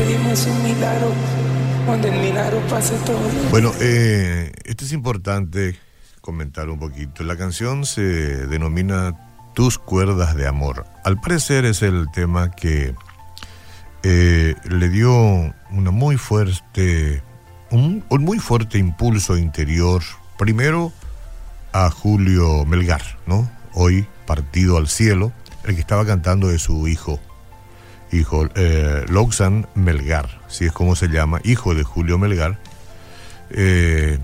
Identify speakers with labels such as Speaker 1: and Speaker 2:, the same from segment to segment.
Speaker 1: pedimos un milagro, donde el milagro pase todo.
Speaker 2: Bueno, eh, esto es importante comentar un poquito. La canción se denomina Tus cuerdas de amor. Al parecer es el tema que eh, le dio una muy fuerte, un, un muy fuerte impulso interior, primero a Julio Melgar, ¿no? Hoy partido al cielo, el que estaba cantando de su hijo, hijo eh, Melgar, si es como se llama, hijo de Julio Melgar. Eh,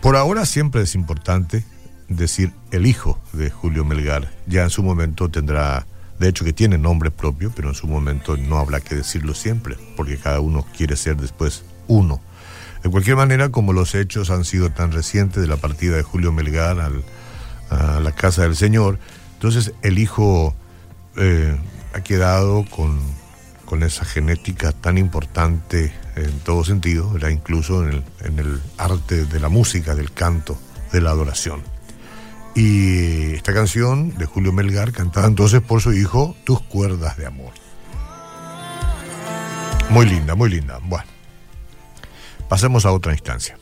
Speaker 2: por ahora siempre es importante decir el hijo de Julio Melgar. Ya en su momento tendrá, de hecho que tiene nombre propio, pero en su momento no habrá que decirlo siempre, porque cada uno quiere ser después uno. De cualquier manera, como los hechos han sido tan recientes de la partida de Julio Melgar a la casa del Señor, entonces el hijo eh, ha quedado con, con, esa genética tan importante en todo sentido, era incluso en el, en el arte de la música, del canto, de la adoración. Y esta canción de Julio Melgar, cantada entonces por su hijo, Tus cuerdas de amor. Muy linda, muy linda. Bueno, pasemos a otra instancia.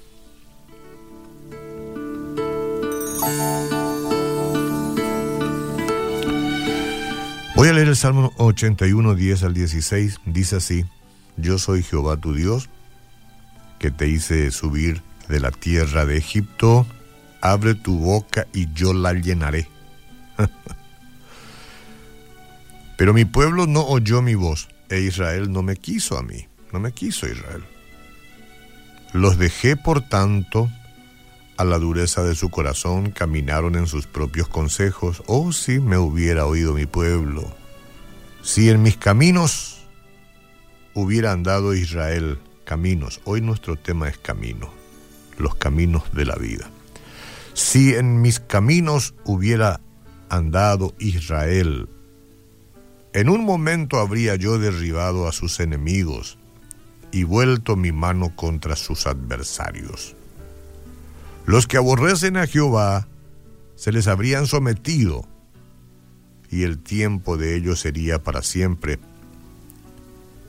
Speaker 2: Voy a leer el Salmo 81, 10 al 16. Dice así, Yo soy Jehová tu Dios, que te hice subir de la tierra de Egipto, abre tu boca y yo la llenaré. Pero mi pueblo no oyó mi voz, e Israel no me quiso a mí, no me quiso Israel. Los dejé, por tanto, a la dureza de su corazón, caminaron en sus propios consejos. Oh, si me hubiera oído mi pueblo, si en mis caminos hubiera andado Israel, caminos. Hoy nuestro tema es camino, los caminos de la vida. Si en mis caminos hubiera andado Israel, en un momento habría yo derribado a sus enemigos y vuelto mi mano contra sus adversarios. Los que aborrecen a Jehová se les habrían sometido y el tiempo de ellos sería para siempre.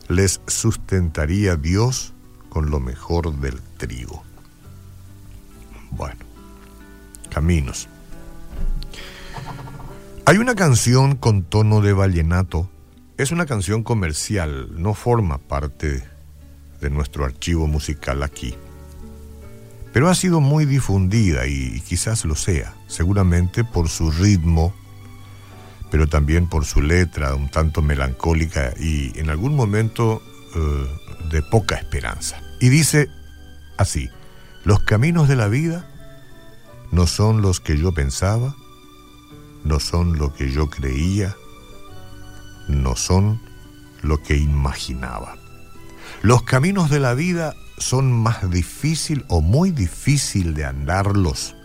Speaker 2: Les sustentaría Dios con lo mejor del trigo. Bueno, caminos. Hay una canción con tono de vallenato. Es una canción comercial, no forma parte de nuestro archivo musical aquí pero ha sido muy difundida y, quizás lo sea, seguramente por su ritmo, pero también por su letra un tanto melancólica y en algún momento eh, de poca esperanza. Y dice así, los caminos de la vida no son los que yo pensaba, no son lo que yo creía, no son lo que imaginaba. Los caminos de la vida son más difícil o muy difícil de andarlos,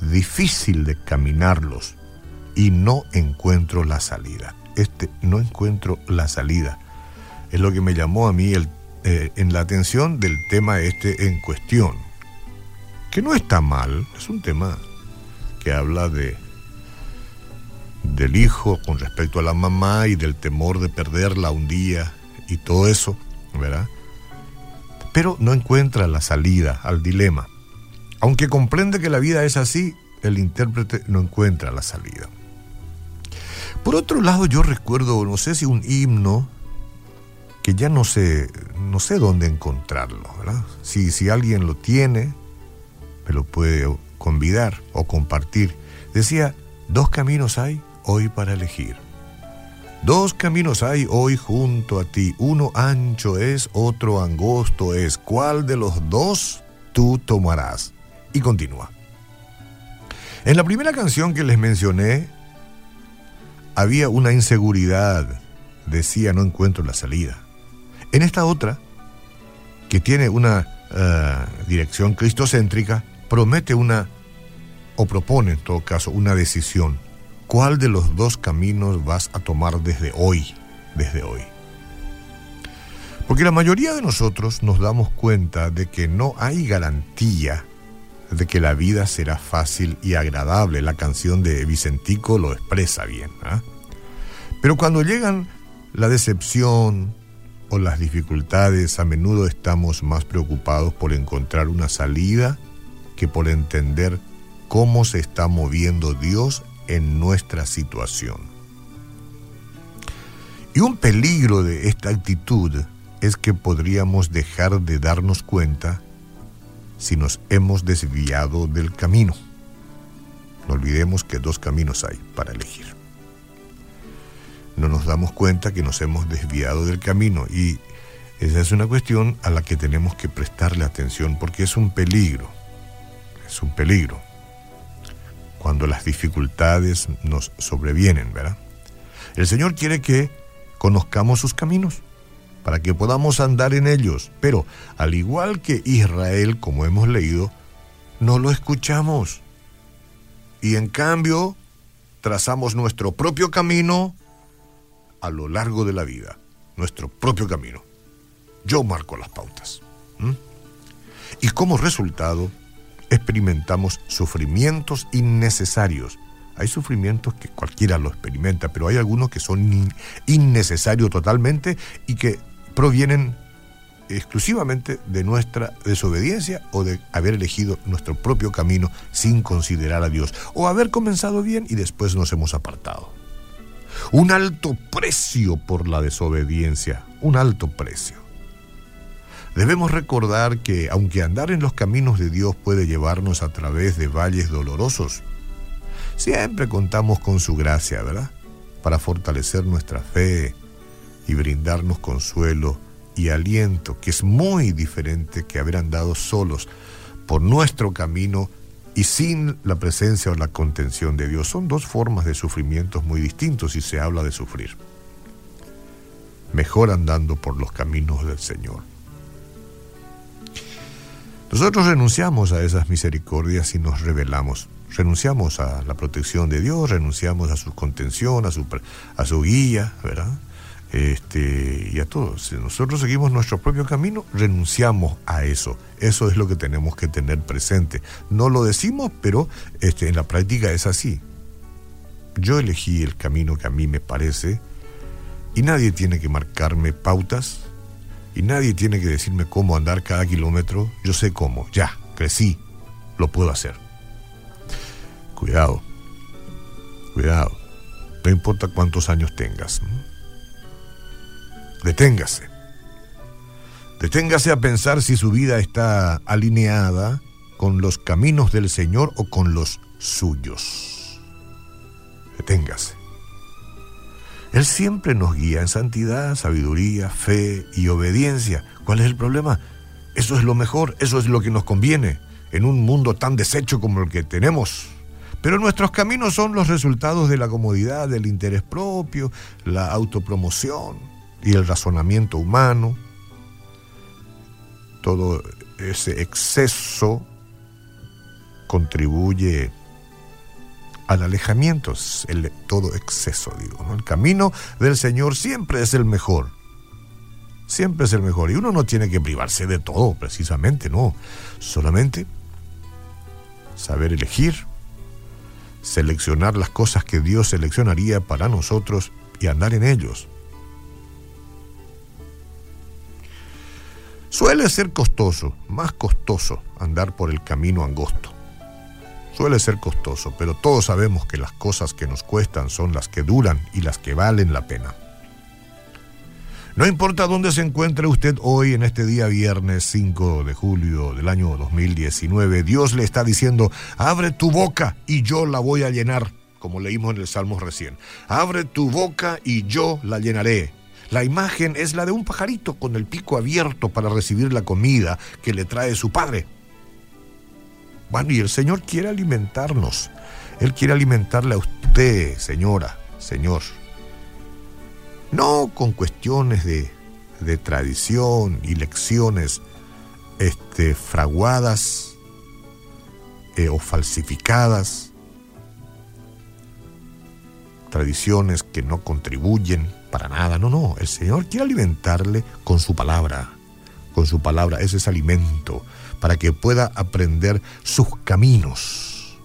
Speaker 2: difícil de caminarlos y no encuentro la salida. Este no encuentro la salida. Es lo que me llamó a mí eh, en la atención del tema este en cuestión. Que no está mal, es un tema que habla de del hijo con respecto a la mamá y del temor de perderla un día y todo eso, ¿verdad? pero no encuentra la salida al dilema. Aunque comprende que la vida es así, el intérprete no encuentra la salida. Por otro lado, yo recuerdo, no sé si un himno que ya no sé, no sé dónde encontrarlo, ¿verdad? Si, si alguien lo tiene, me lo puede convidar o compartir. Decía, dos caminos hay hoy para elegir Dos caminos hay hoy junto a ti, uno ancho es, otro angosto es. ¿Cuál de los dos tú tomarás? Y continúa. En la primera canción que les mencioné, había una inseguridad, decía no encuentro la salida. En esta otra, que tiene una eh, dirección cristocéntrica, promete una, o propone en todo caso, una decisión ¿Cuál de los dos caminos vas a tomar desde hoy? Desde hoy. Porque la mayoría de nosotros nos damos cuenta de que no hay garantía de que la vida será fácil y agradable. La canción de Vicentico lo expresa bien. ¿ah? Pero cuando llegan la decepción, o las dificultades, a menudo estamos más preocupados por encontrar una salida que por entender cómo se está moviendo Dios en nuestra situación. Y un peligro de esta actitud es que podríamos dejar de darnos cuenta si nos hemos desviado del camino. No olvidemos que dos caminos hay para elegir. No nos damos cuenta que nos hemos desviado del camino y esa es una cuestión a la que tenemos que prestarle atención porque es un peligro. Es un peligro. Cuando las dificultades nos sobrevienen, ¿verdad? El Señor quiere que conozcamos sus caminos para que podamos andar en ellos. Pero, al igual que Israel, como hemos leído, no lo escuchamos. Y en cambio, trazamos nuestro propio camino a lo largo de la vida. Nuestro propio camino. Yo marco las pautas. Y como resultado, experimentamos sufrimientos innecesarios. Hay sufrimientos que cualquiera lo experimenta, pero hay algunos que son innecesarios totalmente y que provienen exclusivamente de nuestra desobediencia o de haber elegido nuestro propio camino sin considerar a Dios, o haber comenzado bien y después nos hemos apartado. Un alto precio por la desobediencia, un alto precio. Debemos recordar que aunque andar en los caminos de Dios puede llevarnos a través de valles dolorosos, siempre contamos con su gracia, ¿verdad? Para fortalecer nuestra fe, y brindarnos consuelo y aliento, que es muy diferente que haber andado solos por nuestro camino y sin la presencia o la contención de Dios. Son dos formas de sufrimientos muy distintos y se habla de sufrir. Mejor andando por los caminos del Señor. Nosotros renunciamos a esas misericordias y nos rebelamos. Renunciamos a la protección de Dios, renunciamos a su contención, a su, a su guía, ¿verdad? este, y a todos. Si nosotros seguimos nuestro propio camino, renunciamos a eso. Eso es lo que tenemos que tener presente. No lo decimos, pero este, en la práctica es así. Yo elegí el camino que a mí me parece y nadie tiene que marcarme pautas y nadie tiene que decirme cómo andar cada kilómetro. Yo sé cómo, ya, crecí, lo puedo hacer. Cuidado, cuidado. No importa cuántos años tengas. Deténgase. Deténgase a pensar si su vida está alineada con los caminos del Señor o con los suyos. Deténgase. Él siempre nos guía en santidad, sabiduría, fe y obediencia. ¿Cuál es el problema? Eso es lo mejor, eso es lo que nos conviene en un mundo tan deshecho como el que tenemos. Pero nuestros caminos son los resultados de la comodidad, del interés propio, la autopromoción y el razonamiento humano, todo ese exceso contribuye al alejamiento, el, todo exceso, digo. ¿no? El camino del Señor siempre es el mejor. Siempre es el mejor. Y uno no tiene que privarse de todo, precisamente, no. Solamente saber elegir, seleccionar las cosas que Dios seleccionaría para nosotros y andar en ellos. Suele ser costoso, más costoso andar por el camino angosto. Suele ser costoso, pero todos sabemos que las cosas que nos cuestan son las que duran y las que valen la pena. No importa dónde se encuentre usted hoy en este día viernes 5 de julio del año 2019, Dios le está diciendo, abre tu boca y yo la voy a llenar, como leímos en el Salmo recién. Abre tu boca y yo la llenaré. La imagen es la de un pajarito con el pico abierto para recibir la comida que le trae su padre. Bueno, y el Señor quiere alimentarnos. Él quiere alimentarle a usted, señora, señor. No con cuestiones de, de tradición y lecciones este, fraguadas eh, o falsificadas, tradiciones que no contribuyen para nada, no, no. El Señor quiere alimentarle con su palabra, con su palabra. Ese es alimento para que pueda aprender sus caminos.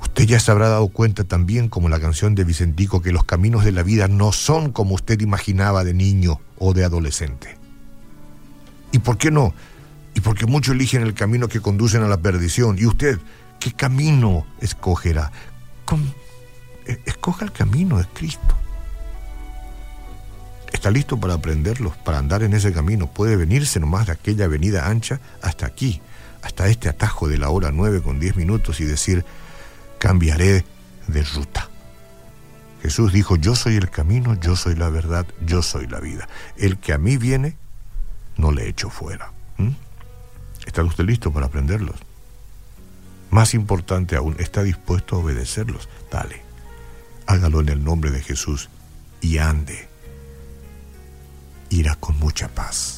Speaker 2: Usted ya se habrá dado cuenta también, como la canción de Vicentico, que los caminos de la vida no son como usted imaginaba de niño o de adolescente. ¿Y por qué no? Y porque muchos eligen el camino que conducen a la perdición. ¿Y usted qué camino escogerá? E, escoja el camino de Cristo. Listo para aprenderlos, para andar en ese camino. Puede venirse nomás de aquella avenida ancha hasta aquí, hasta este atajo de la hora 9 con 10 minutos y decir, cambiaré de ruta. Jesús dijo, yo soy el camino, yo soy la verdad, yo soy la vida. El que a mí viene, no le echo fuera. ¿Mm? ¿Está usted listo para aprenderlos? Más importante aún, ¿está dispuesto a obedecerlos? Dale, hágalo en el nombre de Jesús y ande. Irá con mucha paz.